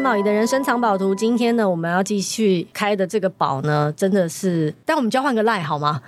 曾宝仪的人生藏宝图。今天呢，我们要继续开的这个宝呢，真的是，但我们交换个赖好吗？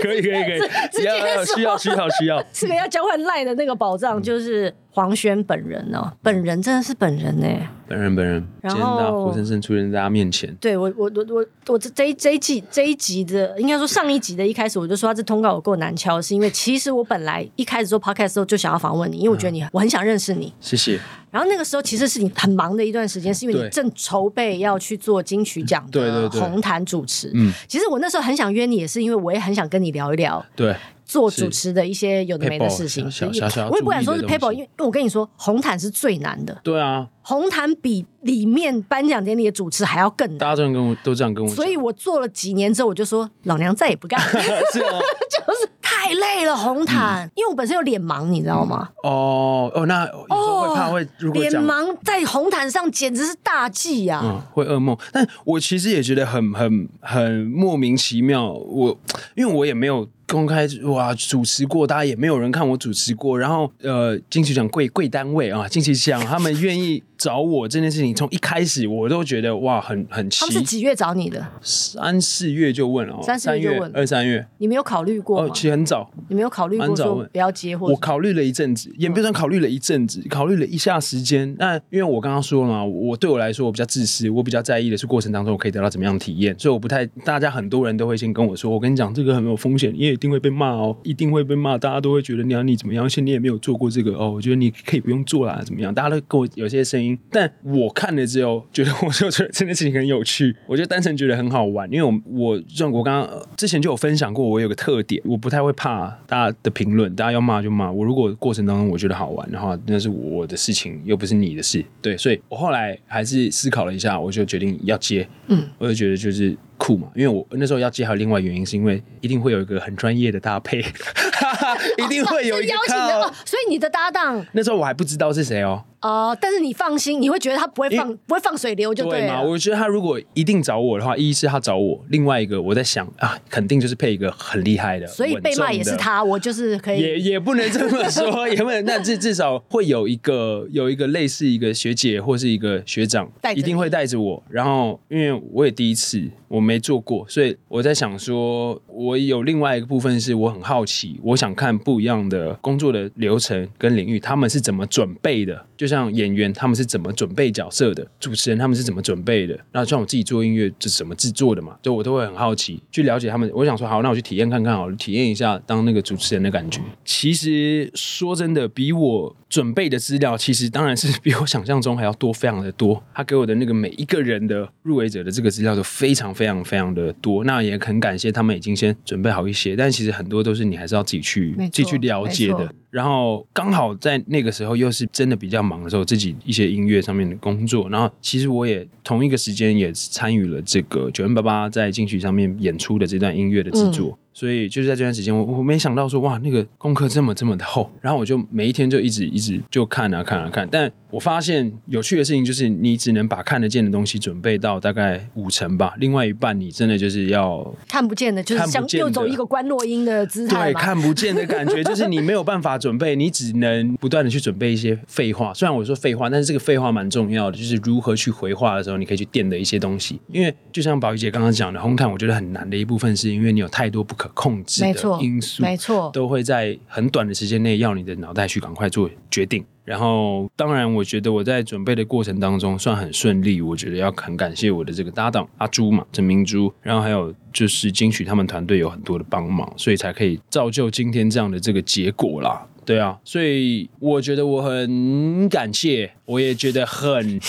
可以可以可以，只要需要需要需要，这个要交换赖的那个宝藏就是。黄轩本人哦，本人真的是本人呢，本人本人，然后活生生出现在大家面前。对我我我我我这这一这一季这一集的，应该说上一集的一开始我就说他这通告有够难敲，是因为其实我本来一开始做 podcast 的时候就想要访问你，因为我觉得你、嗯、我很想认识你。谢谢。然后那个时候其实是你很忙的一段时间，是因为你正筹备要去做金曲奖的红毯主持。嗯，其实我那时候很想约你，也是因为我也很想跟你聊一聊。对。做主持的一些有的没的事情，小小小我也不敢说是 paper，因为我跟你说，红毯是最难的。对啊，红毯比里面颁奖典礼的主持还要更难。大家这样跟我都这样跟我，所以我做了几年之后，我就说老娘再也不干了，就是太累了红毯，嗯、因为我本身有脸盲，你知道吗？嗯、哦哦，那有时候会怕会如果脸盲在红毯上简直是大忌呀、啊嗯，会噩梦。但我其实也觉得很很很莫名其妙，我因为我也没有。公开哇，主持过，大家也没有人看我主持过。然后呃，金曲奖贵贵单位啊，金曲奖他们愿意找我这件事情，从一开始我都觉得哇，很很奇。他们是几月找你的？三四月就问了，三四月就问，二三月。你没有考虑过吗？哦，其实很早。你没有考虑过说不要结婚？我考虑了一阵子，也不算考虑了一阵子，考虑了一下时间。那因为我刚刚说了嘛，我对我来说我比较自私，我比较在意的是过程当中我可以得到怎么样的体验，所以我不太。大家很多人都会先跟我说，我跟你讲这个很有风险，你也一定会被骂哦。一定会被骂，大家都会觉得你要你怎么样？而且你也没有做过这个哦，我觉得你可以不用做啦，怎么样？大家都跟我有些声音，但我看了之后，觉得我就觉得这件事情很有趣，我就单纯觉得很好玩。因为我我像我刚刚之前就有分享过，我有个特点，我不太会怕大家的评论，大家要骂就骂我。如果过程当中我觉得好玩的话，那是我的事情，又不是你的事。对，所以我后来还是思考了一下，我就决定要接。嗯，我就觉得就是。酷嘛，因为我那时候要接，还有另外原因，是因为一定会有一个很专业的搭配，一定会有一个邀请的哦，所以你的搭档那时候我还不知道是谁哦。哦、呃，但是你放心，你会觉得他不会放不会放水流就对了。对嘛，我觉得他如果一定找我的话，一是他找我，另外一个我在想啊，肯定就是配一个很厉害的，所以被骂也是他，我就是可以也也不能这么说，也不能，但至至少会有一个有一个类似一个学姐或是一个学长，一定会带着我。然后因为我也第一次，我没没做过，所以我在想说，我有另外一个部分是我很好奇，我想看不一样的工作的流程跟领域，他们是怎么准备的，就像。演员他们是怎么准备角色的，主持人他们是怎么准备的，那像我自己做音乐是怎么制作的嘛，就我都会很好奇去了解他们。我想说好，那我去体验看看好，体验一下当那个主持人的感觉。其实说真的，比我准备的资料，其实当然是 比我想象中还要多，非常的多。他给我的那个每一个人的入围者的这个资料都非常非常非常的多。那也很感谢他们已经先准备好一些，但其实很多都是你还是要自己去自己去了解的。然后刚好在那个时候又是真的比较忙的时候，自己一些音乐上面的工作。然后其实我也同一个时间也参与了这个九零八八在金曲上面演出的这段音乐的制作。嗯所以就是在这段时间，我我没想到说哇，那个功课这么这么的厚，然后我就每一天就一直一直就看啊看啊看。但我发现有趣的事情就是，你只能把看得见的东西准备到大概五成吧，另外一半你真的就是要看不见的，就是像又走一个观落音的姿态。对，看不见的感觉就是你没有办法准备，你只能不断的去准备一些废话。虽然我说废话，但是这个废话蛮重要的，就是如何去回话的时候，你可以去垫的一些东西。因为就像宝仪姐刚刚讲的，红毯我觉得很难的一部分，是因为你有太多不可控制的因素，没错，都会在很短的时间内要你的脑袋去赶快做决定。然后，当然，我觉得我在准备的过程当中算很顺利。我觉得要很感谢我的这个搭档阿朱嘛，陈明珠，然后还有就是金曲他们团队有很多的帮忙，所以才可以造就今天这样的这个结果啦。对啊，所以我觉得我很感谢，我也觉得很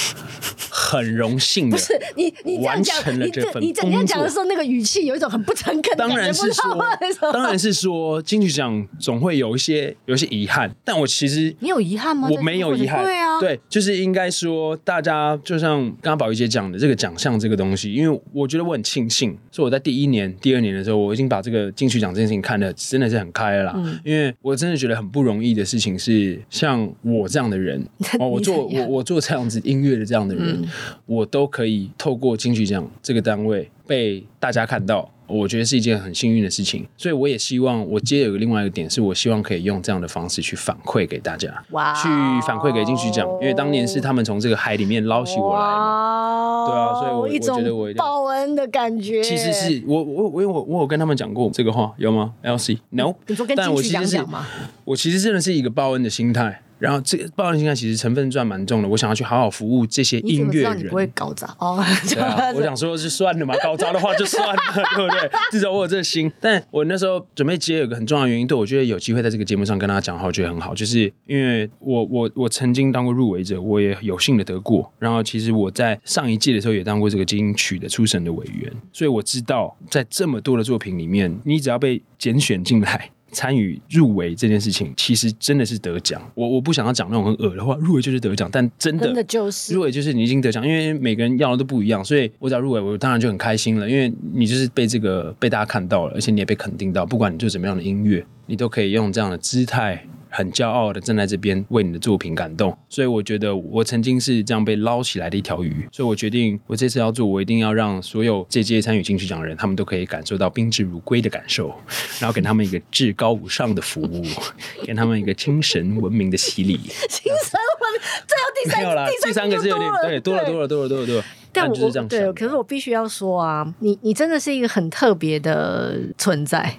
很荣幸的。不是你，你这样讲，你这你这样讲的时候，那个语气有一种很不诚恳。当然是说，当然是说，金曲奖总会有一些有一些遗憾，但我其实你有遗憾吗？我没有遗憾。对啊，对，就是应该说，大家就像刚刚宝仪姐讲的这个奖项这个东西，因为我觉得我很庆幸，是我在第一年、第二年的时候，我已经把这个金曲奖这件事情看的真的是很开了啦。嗯，因为我真的觉得很不。容易的事情是像我这样的人 哦，我做我我做这样子音乐的这样的人，嗯、我都可以透过金曲奖这个单位被大家看到。我觉得是一件很幸运的事情，所以我也希望我接有个另外一个点，是我希望可以用这样的方式去反馈给大家，哇去反馈给金曲奖，因为当年是他们从这个海里面捞起我来嘛，对啊，所以我我觉得我报恩的感觉。其实是我我我我我有跟他们讲过这个话有吗？LC，No，你说跟金曲奖讲吗？我其实真的是一个报恩的心态。然后这个报恩心态其实成分算蛮重的，我想要去好好服务这些音乐人。不会搞砸哦？对啊，我想说是算了嘛，搞砸的话就算了，对不对？至少我有这个心。但我那时候准备接有个很重要的原因，对我觉得有机会在这个节目上跟大家讲的话，我觉得很好，就是因为我我我曾经当过入围者，我也有幸的得过。然后其实我在上一届的时候也当过这个金曲的初审的委员，所以我知道在这么多的作品里面，你只要被拣选进来。参与入围这件事情，其实真的是得奖。我我不想要讲那种很恶的话，入围就是得奖，但真的，真的就是入围就是你已经得奖，因为每个人要的都不一样，所以我只要入围，我当然就很开心了，因为你就是被这个被大家看到了，而且你也被肯定到，不管你做什么样的音乐，你都可以用这样的姿态。很骄傲的站在这边为你的作品感动，所以我觉得我曾经是这样被捞起来的一条鱼，所以我决定我这次要做，我一定要让所有这届参与金曲奖的人，他们都可以感受到宾至如归的感受，然后给他们一个至高无上的服务，给他们一个精神文明的洗礼。精神文明，最后第三 没有啦，第三个是有点对，多了多了多了多了多了。但我对，可是我必须要说啊，你你真的是一个很特别的存在。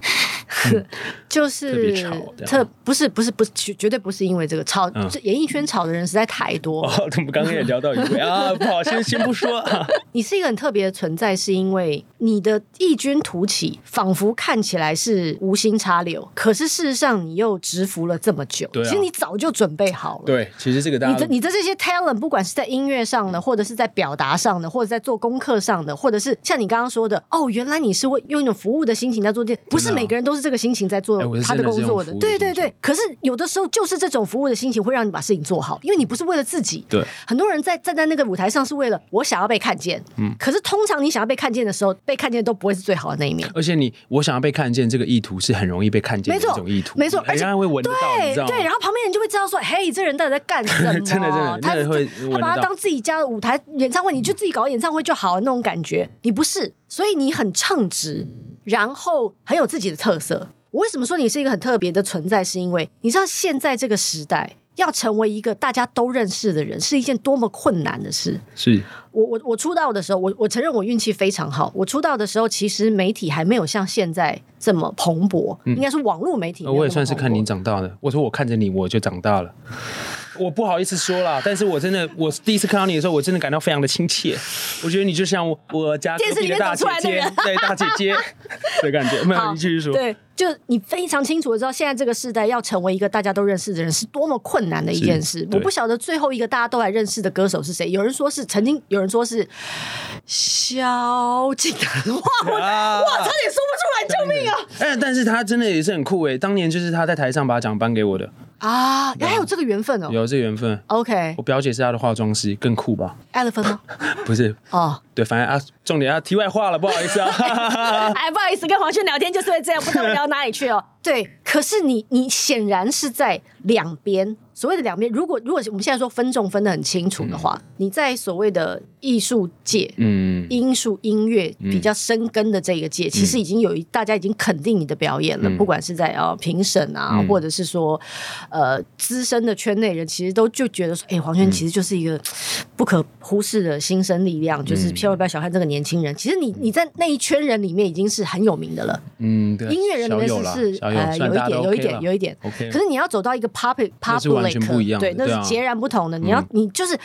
就是特不是不是不是绝绝对不是因为这个炒，演艺圈吵的人实在太多。哦，我们刚刚也聊到一位啊，不好，先先不说。你是一个很特别的存在，是因为你的异军突起，仿佛看起来是无心插柳，可是事实上你又蛰伏了这么久。其实你早就准备好了。对，其实这个你的你的这些 talent，不管是在音乐上的，或者是在表达上的，或者在做功课上的，或者是像你刚刚说的，哦，原来你是会用一种服务的心情在做这，不是每个人都是这个心情在做他的工作的。对对对，可是有的时候就是这种服务的心情会让你把事情做好，因为你不是为了自己。对，很多人在站在那个舞台上是为了我想要被看见。嗯，可是通常你想要被看见的时候，被看见都不会是最好的那一面。而且你我想要被看见这个意图是很容易被看见的一种意图，没错，而且会闻得到，对，然后旁边人就会知道说，嘿，这人到底在干什么？真的真的，他会他把他当自己家的舞台演唱会，你就自己搞演唱会就好了那种感觉。你不是，所以你很称职，然后很有自己的特色。我为什么说你是一个很特别的存在？是因为你知道现在这个时代。要成为一个大家都认识的人，是一件多么困难的事。是我我我出道的时候，我我承认我运气非常好。我出道的时候，其实媒体还没有像现在这么蓬勃，嗯、应该是网络媒体。我也算是看你长大的。我说我看着你，我就长大了。我不好意思说啦，但是我真的，我第一次看到你的时候，我真的感到非常的亲切。我觉得你就像我家隔壁的大姐姐，对大姐姐的感觉。没有，你继续说。对，就你非常清楚的知道，现在这个时代要成为一个大家都认识的人，是多么困难的一件事。我不晓得最后一个大家都还认识的歌手是谁。有人说是曾经，有人说是萧敬腾。哇，我 哇，差点说不出来，救命啊！哎，但是他真的也是很酷哎，当年就是他在台上把奖颁给我的。啊，还有这个缘分哦，有这个缘分。OK，我表姐是他的化妆师，更酷吧？？Elephant 吗？不是哦，对，反正啊，重点啊，题外话了，不好意思啊，哎，不好意思，跟黄轩聊天就是会这样，不知道聊哪里去哦。对，可是你你显然是在两边。所谓的两边，如果如果我们现在说分众分的很清楚的话，嗯、你在所谓的艺术界，嗯，音术音乐比较深根的这个界，嗯、其实已经有一大家已经肯定你的表演了，嗯、不管是在呃评审啊，嗯、或者是说呃资深的圈内人，其实都就觉得说，哎、欸，黄轩其实就是一个不可忽视的新生力量，嗯、就是千万不要小看这个年轻人。其实你你在那一圈人里面已经是很有名的了，嗯，对，音乐人里面是是呃有一点有一点有一点，OK，可是你要走到一个 public public。对，那是截然不同的。你要，你就是，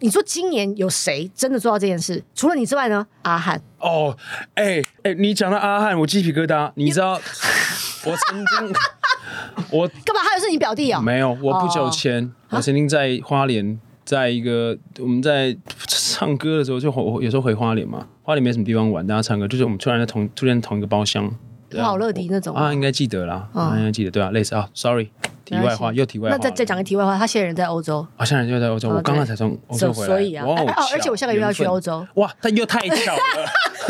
你说今年有谁真的做到这件事？除了你之外呢？阿汉。哦，哎哎，你讲到阿汉，我鸡皮疙瘩。你知道，我曾经，我干嘛？他又是你表弟啊？没有，我不久前，我曾经在花莲，在一个我们在唱歌的时候，就有时候回花莲嘛。花莲没什么地方玩，大家唱歌，就是我们突然在同出现同一个包厢，好乐迪那种啊，应该记得啦，啊应该记得对啊，类似啊，Sorry。题外话又题外话。那再再讲个题外话，他现在人在欧洲。啊，现在人就在欧洲。我刚刚才从欧洲回来。所以啊，哦，而且我下个月要去欧洲。哇，他又太巧了。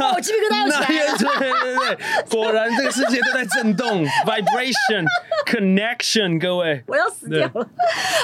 我鸡皮疙瘩又起来了。对对对，果然这个世界都在震动，vibration connection，各位。我要死掉了。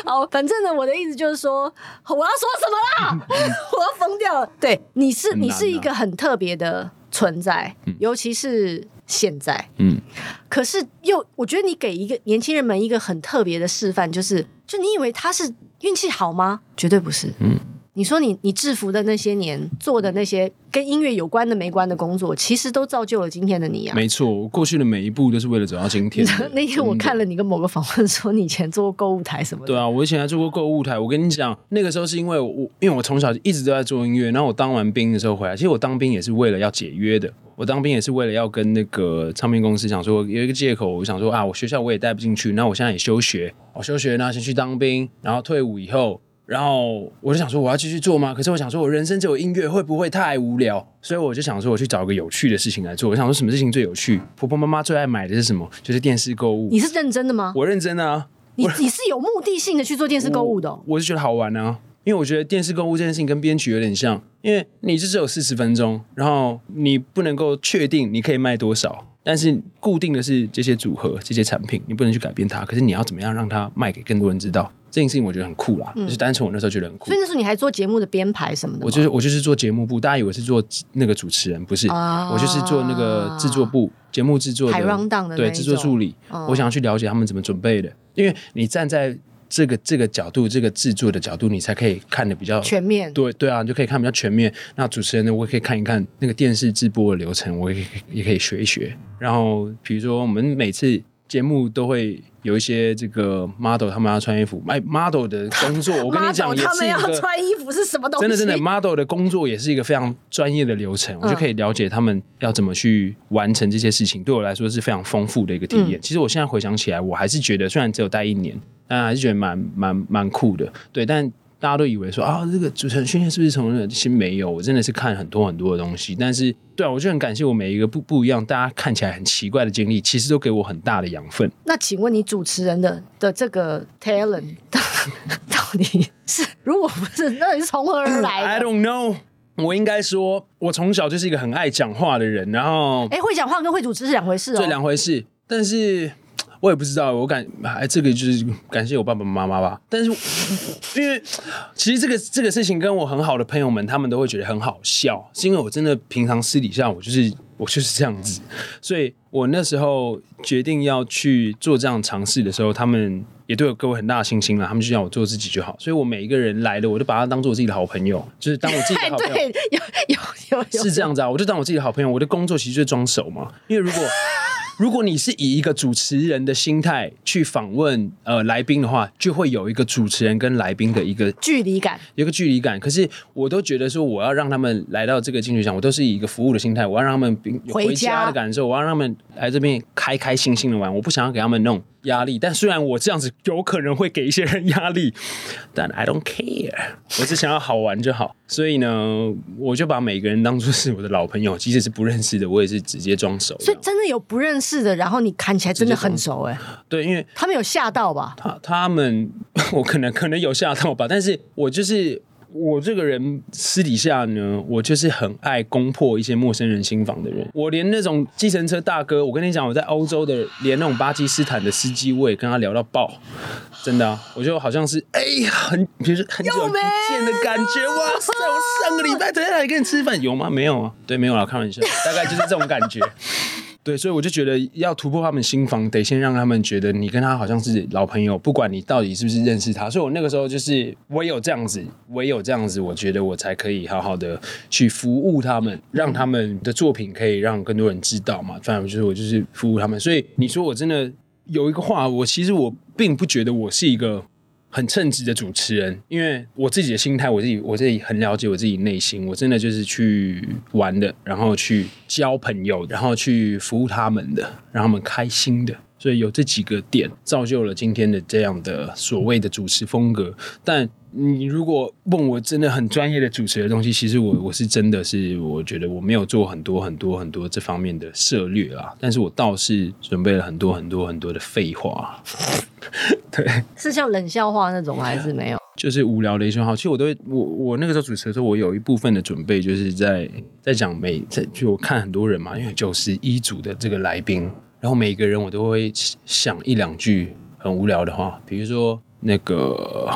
好，反正呢，我的意思就是说，我要说什么啦？我要疯掉了。对，你是你是一个很特别的存在，尤其是。现在，嗯，可是又，我觉得你给一个年轻人们一个很特别的示范，就是，就你以为他是运气好吗？绝对不是，嗯。你说你你制服的那些年做的那些跟音乐有关的没关的工作，其实都造就了今天的你啊。没错，我过去的每一步都是为了走到今天。那天我看了你跟某个访问，说你以前做过购物台什么的。对啊，我以前还做过购物台。我跟你讲，那个时候是因为我，因为我从小一直都在做音乐。然后我当完兵的时候回来，其实我当兵也是为了要解约的。我当兵也是为了要跟那个唱片公司讲说，有一个借口，我想说啊，我学校我也带不进去，那我现在也休学，我休学那，先去当兵，然后退伍以后。然后我就想说，我要继续做吗？可是我想说，我人生只有音乐，会不会太无聊？所以我就想说，我去找个有趣的事情来做。我想说，什么事情最有趣？婆婆妈妈最爱买的是什么？就是电视购物。你是认真的吗？我认真啊！你你是有目的性的去做电视购物的哦？我，我是觉得好玩啊，因为我觉得电视购物这件事情跟编曲有点像，因为你就只有四十分钟，然后你不能够确定你可以卖多少。但是固定的是这些组合、这些产品，你不能去改变它。可是你要怎么样让它卖给更多人知道？这件事情我觉得很酷啦。嗯、就是单纯我那时候觉得很酷。所以那时候你还做节目的编排什么的？我就是我就是做节目部，大家以为是做那个主持人，不是？啊、我就是做那个制作部，节目制作的，的对，制作助理。啊、我想要去了解他们怎么准备的，因为你站在。这个这个角度，这个制作的角度，你才可以看得比较全面。对对啊，你就可以看比较全面。那主持人呢，我也可以看一看那个电视直播的流程，我也也可以学一学。然后比如说，我们每次节目都会有一些这个 model，他们要穿衣服。哎，model 的工作，我跟你讲，也是一个，他们要穿衣服是什么东西？真的真的，model 的工作也是一个非常专业的流程，嗯、我就可以了解他们要怎么去完成这些事情。对我来说是非常丰富的一个体验。嗯、其实我现在回想起来，我还是觉得，虽然只有待一年。但还是觉得蛮蛮蛮酷的，对。但大家都以为说啊，这个主持人训练是不是从那？其实没有，我真的是看很多很多的东西。但是，对啊，我就很感谢我每一个不不一样，大家看起来很奇怪的经历，其实都给我很大的养分。那请问你主持人的的这个 talent 到底是？如果不是，那你是从何而来？I don't know。我应该说，我从小就是一个很爱讲话的人。然后，哎，会讲话跟会主持是两回事哦，这两回事。但是。我也不知道，我感哎，这个就是感谢我爸爸妈妈吧。但是因为其实这个这个事情跟我很好的朋友们，他们都会觉得很好笑，是因为我真的平常私底下我就是我就是这样子，所以我那时候决定要去做这样尝试的时候，他们也对我给我很大的信心了，他们就让我做自己就好。所以我每一个人来了，我都把他当做我自己的好朋友，就是当我自己的好朋友。对，有有有，有是这样子啊，我就当我自己的好朋友。我的工作其实就是装熟嘛，因为如果。如果你是以一个主持人的心态去访问呃来宾的话，就会有一个主持人跟来宾的一个距离感，有一个距离感。可是我都觉得说，我要让他们来到这个金曲奖，我都是以一个服务的心态，我要让他们回家的感受，我要让他们来这边开开心心的玩，我不想要给他们弄压力，但虽然我这样子有可能会给一些人压力，但 I don't care，我只想要好玩就好。所以呢，我就把每个人当做是我的老朋友，即使是不认识的，我也是直接装熟。所以真的有不认识的，然后你看起来真的很熟哎。对，因为他们有吓到吧？他他们 我可能可能有吓到吧，但是我就是。我这个人私底下呢，我就是很爱攻破一些陌生人心房的人。我连那种计程车大哥，我跟你讲，我在欧洲的，连那种巴基斯坦的司机，我也跟他聊到爆，真的啊，我就好像是 哎呀，很比如说很久不见的感觉，哇塞！我上个礼拜在那里跟你吃饭，有吗？没有啊，对，没有啦，开玩笑，大概就是这种感觉。对，所以我就觉得要突破他们心防，得先让他们觉得你跟他好像是老朋友，不管你到底是不是认识他。所以我那个时候就是，唯有这样子，唯有这样子，我觉得我才可以好好的去服务他们，让他们的作品可以让更多人知道嘛。反正就是我就是服务他们。所以你说我真的有一个话，我其实我并不觉得我是一个。很称职的主持人，因为我自己的心态，我自己我自己很了解我自己内心，我真的就是去玩的，然后去交朋友，然后去服务他们的，让他们开心的，所以有这几个点造就了今天的这样的所谓的主持风格。但你如果问我真的很专业的主持的东西，其实我我是真的是我觉得我没有做很多很多很多这方面的策略啊，但是我倒是准备了很多很多很多的废话。对，是像冷笑话那种还是没有？就是无聊的一句话。其实我都会，我我那个时候主持的时候，我有一部分的准备就是在在讲每在就我看很多人嘛，因为九十一组的这个来宾，然后每个人我都会想一两句很无聊的话，比如说。那个，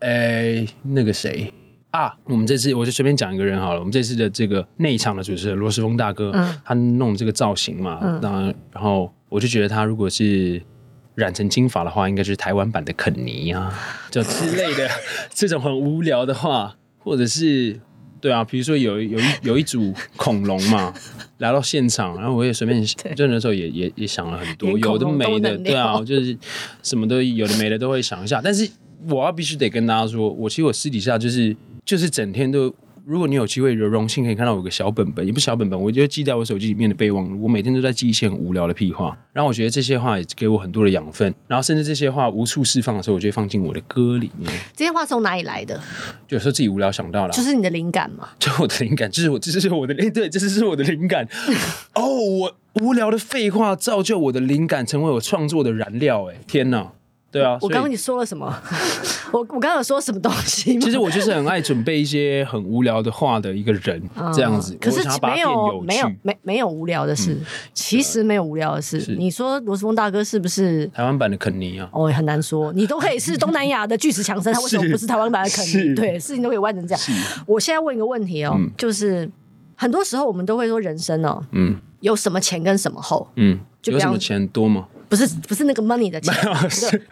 哎、欸，那个谁啊？我们这次我就随便讲一个人好了。我们这次的这个内场的主持人罗世峰大哥，嗯、他弄这个造型嘛，那然后我就觉得他如果是染成金发的话，应该就是台湾版的肯尼啊，就之类的这种很无聊的话，或者是。对啊，比如说有有一有一组恐龙嘛，来到现场，然后我也随便 就那时候也也也想了很多，有的没的，对啊，就是什么都有的没的都会想一下，但是我要必须得跟大家说，我其实我私底下就是就是整天都。如果你有机会有荣幸可以看到我有个小本本，也不是小本本，我就记在我手机里面的备忘录。我每天都在记一些很无聊的屁话，然后我觉得这些话也给我很多的养分，然后甚至这些话无处释放的时候，我就会放进我的歌里面。这些话从哪里来的？就有时候自己无聊想到了，就是你的灵感嘛。就我的灵感，就是我，这是我的，哎，对，这是我的灵感。哦，我无聊的废话造就我的灵感，成为我创作的燃料。哎，天哪！对啊，我刚刚你说了什么？我我刚刚有说什么东西吗？其实我就是很爱准备一些很无聊的话的一个人，这样子。可是没有没有没没有无聊的事，其实没有无聊的事。你说罗斯峰大哥是不是台湾版的肯尼啊？哦，很难说。你都可以是东南亚的巨石强森，他为什么不是台湾版的肯尼？对，事情都可以弯成这样。我现在问一个问题哦，就是很多时候我们都会说人生哦，嗯，有什么前跟什么后？嗯，有什么前多吗？不是不是那个 money 的钱，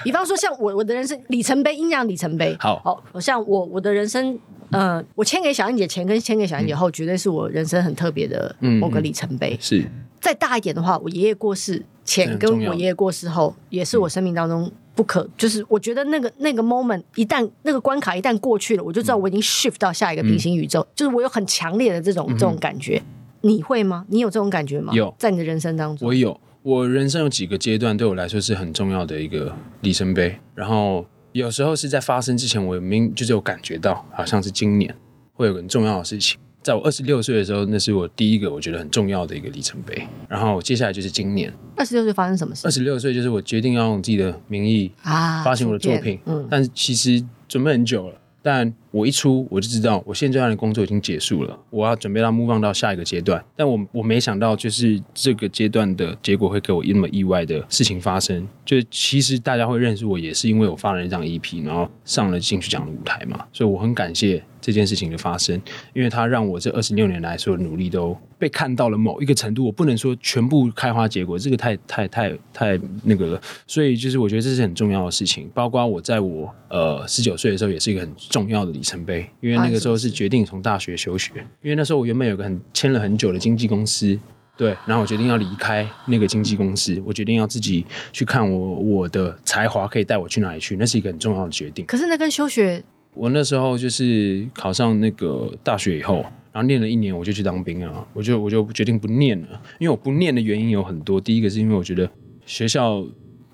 比方说像我我的人生里程碑，阴阳里程碑。好，好，像我我的人生，呃，我签给小燕姐前跟签给小燕姐后，绝对是我人生很特别的某个里程碑。是，再大一点的话，我爷爷过世前跟我爷爷过世后，也是我生命当中不可，就是我觉得那个那个 moment 一旦那个关卡一旦过去了，我就知道我已经 shift 到下一个平行宇宙，就是我有很强烈的这种这种感觉。你会吗？你有这种感觉吗？有，在你的人生当中，我有。我人生有几个阶段对我来说是很重要的一个里程碑，然后有时候是在发生之前，我明就是有感觉到，好像是今年会有个很重要的事情。在我二十六岁的时候，那是我第一个我觉得很重要的一个里程碑。然后接下来就是今年，二十六岁发生什么事？二十六岁就是我决定要用自己的名义啊发行我的作品，嗯，但其实准备很久了。但我一出我就知道，我现阶段的工作已经结束了，我要准备让 move 到下一个阶段。但我我没想到，就是这个阶段的结果会给我那么意外的事情发生。就其实大家会认识我，也是因为我发了一张 EP，然后上了金曲奖的舞台嘛。所以我很感谢这件事情的发生，因为它让我这二十六年来所有努力都被看到了某一个程度。我不能说全部开花结果，这个太太太太那个了。所以就是我觉得这是很重要的事情。包括我在我呃十九岁的时候，也是一个很重要的里程碑。因为那个时候是决定从大学休学，因为那时候我原本有个很签了很久的经纪公司，对，然后我决定要离开那个经纪公司，我决定要自己去看我我的才华可以带我去哪里去，那是一个很重要的决定。可是那跟休学，我那时候就是考上那个大学以后，然后念了一年，我就去当兵了，我就我就决定不念了，因为我不念的原因有很多，第一个是因为我觉得学校。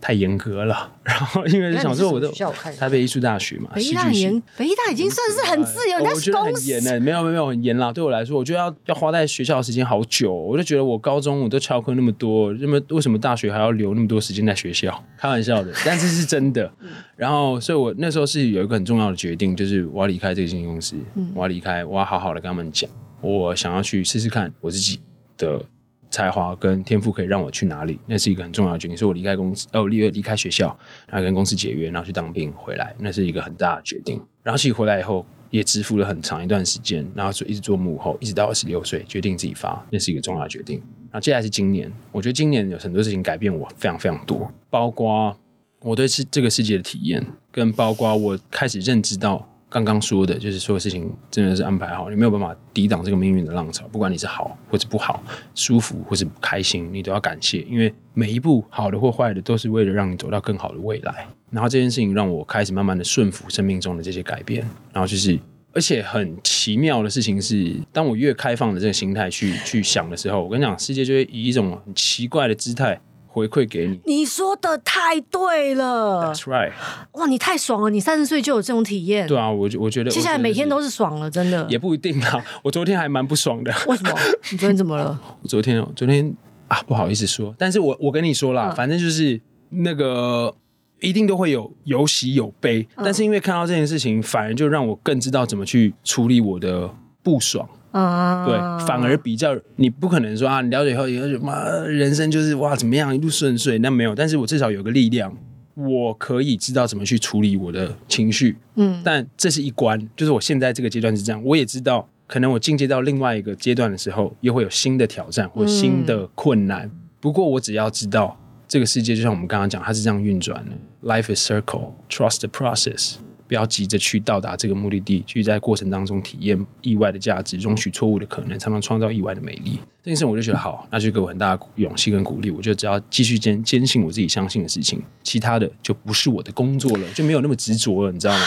太严格了，然后因为想说我的台北艺术大学嘛，北艺大很严，北艺大已经算是很自由，我觉得很严呢，没有没有很严啦。对我来说，我觉得要要花在学校的时间好久，我就觉得我高中我都翘课那么多，那么为什么大学还要留那么多时间在学校？开玩笑的，但是是真的。然后，所以我那时候是有一个很重要的决定，就是我要离开这个经纪公司，我要离开，我要好好的跟他们讲，我想要去试试看我自己的。才华跟天赋可以让我去哪里？那是一个很重要的决定。所以我离开公司，哦，离离开学校，然后跟公司解约，然后去当兵回来，那是一个很大的决定。然后其实回来以后，也支付了很长一段时间，然后就一直做幕后，一直到二十六岁决定自己发，那是一个重要的决定。然后接下来是今年，我觉得今年有很多事情改变我非常非常多，包括我对世这个世界的体验，跟包括我开始认知到。刚刚说的就是所有事情真的是安排好，你没有办法抵挡这个命运的浪潮。不管你是好或者不好，舒服或是不开心，你都要感谢，因为每一步好的或坏的都是为了让你走到更好的未来。然后这件事情让我开始慢慢的顺服生命中的这些改变。然后就是，而且很奇妙的事情是，当我越开放的这个心态去去想的时候，我跟你讲，世界就会以一种很奇怪的姿态回馈给你。你说的太对了，That's right。哇，你太爽了！你三十岁就有这种体验。对啊，我我觉得接下来每天都是爽了，真的。也不一定啊，我昨天还蛮不爽的。为什么？你昨天怎么了？我昨天，昨天啊，不好意思说，但是我我跟你说啦，嗯、反正就是那个一定都会有有喜有悲，嗯、但是因为看到这件事情，反而就让我更知道怎么去处理我的不爽。啊，对，反而比较你不可能说啊，你了解以后以后就妈人生就是哇怎么样一路顺遂，那没有，但是我至少有个力量，我可以知道怎么去处理我的情绪，嗯，但这是一关，就是我现在这个阶段是这样，我也知道可能我进阶到另外一个阶段的时候，又会有新的挑战或新的困难，嗯、不过我只要知道这个世界就像我们刚刚讲，它是这样运转的，Life is circle，trust the process。不要急着去到达这个目的地，去在过程当中体验意外的价值，容许错误的可能，才能创造意外的美丽。这件事我就觉得好，那就给我很大的勇气跟鼓励。我就只要继续坚坚信我自己相信的事情，其他的就不是我的工作了，就没有那么执着了，你知道吗？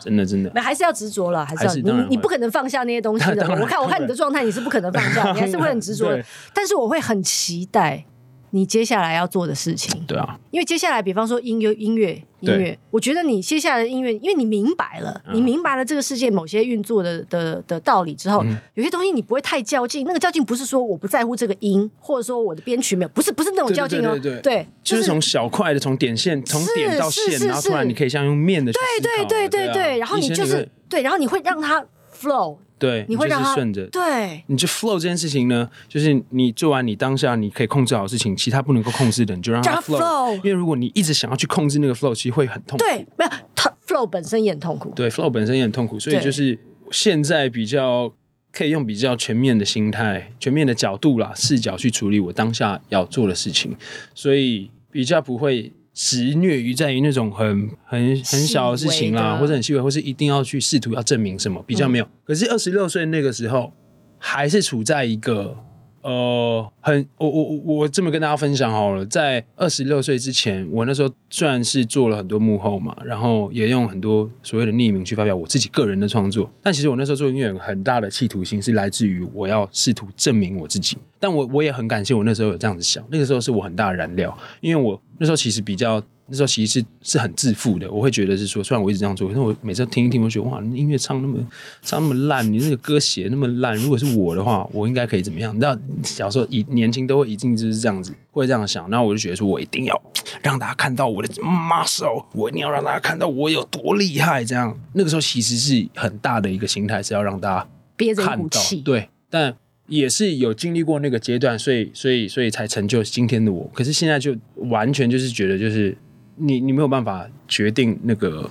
真的真的，那还是要执着了，还是要你你不可能放下那些东西的。我看我看你的状态，你是不可能放下，你还是会很执着的。但是我会很期待。你接下来要做的事情，对啊，因为接下来，比方说音乐，音乐，音乐，我觉得你接下来的音乐，因为你明白了，嗯、你明白了这个世界某些运作的的的道理之后，嗯、有些东西你不会太较劲。那个较劲不是说我不在乎这个音，或者说我的编曲没有，不是不是那种较劲哦，对，对，对，对，对，就是从小块的从点线从点到线，然后突然你可以像用面的，对对对对对，然后你就是对，然后你会让它 flow。对，你会让他顺着，对，你就 flow 这件事情呢，就是你做完你当下你可以控制好的事情，其他不能够控制的，你就让它 flow。flow 因为如果你一直想要去控制那个 flow，其实会很痛苦。对，没有，它 flow 本身也很痛苦。对，flow 本身也很痛苦，所以就是现在比较可以用比较全面的心态、全面的角度啦、视角去处理我当下要做的事情，所以比较不会。执虐于在于那种很很很小的事情啦，或者很细微，或是一定要去试图要证明什么，比较没有。嗯、可是二十六岁那个时候，还是处在一个呃很我我我这么跟大家分享好了，在二十六岁之前，我那时候虽然是做了很多幕后嘛，然后也用很多所谓的匿名去发表我自己个人的创作，但其实我那时候做音乐很大的企图心是来自于我要试图证明我自己。但我我也很感谢我那时候有这样子想，那个时候是我很大的燃料，因为我。那时候其实比较，那时候其实是是很自负的。我会觉得是说，虽然我一直这样做，可是我每次听一听，我觉得哇，音乐唱那么唱那么烂，你那个歌写那么烂，如果是我的话，我应该可以怎么样？你知道，小时候以年轻都会一定就是这样子，会这样想。然后我就觉得说，我一定要让大家看到我的 muscle，我一定要让大家看到我有多厉害。这样，那个时候其实是很大的一个心态，是要让大家憋着一股气。对，但。也是有经历过那个阶段，所以所以所以才成就今天的我。可是现在就完全就是觉得，就是你你没有办法决定那个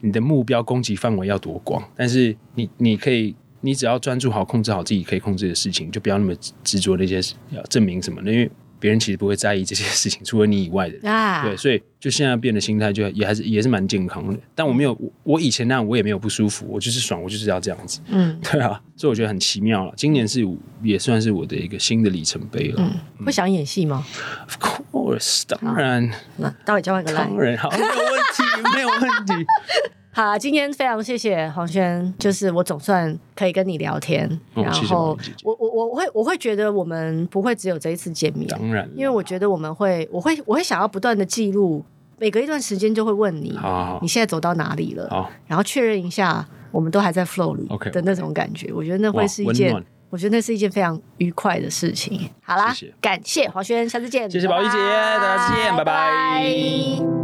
你的目标攻击范围要多广，但是你你可以，你只要专注好，控制好自己可以控制的事情，就不要那么执着那些要证明什么，因为。别人其实不会在意这些事情，除了你以外的人。啊，对，所以就现在变的心态，就也还是也是蛮健康的。但我没有，我以前那样，我也没有不舒服，我就是爽，我就是要这样子。嗯，对啊，所以我觉得很奇妙了。今年是也算是我的一个新的里程碑了。嗯，会想演戏吗？Of course，当然。那待会交换个来。当然，好，没有问题，没有问题。好，今天非常谢谢黄轩，就是我总算可以跟你聊天，哦、然后我我我会我会觉得我们不会只有这一次见面，当然，因为我觉得我们会我会我会想要不断的记录，每隔一段时间就会问你，好好你现在走到哪里了，然后确认一下我们都还在 flow 里的那种感觉，Okay. 我觉得那会是一件，我觉得那是一件非常愉快的事情。好啦，谢谢感谢黄轩，下次见，谢谢宝仪姐，大家再见，拜拜。拜拜。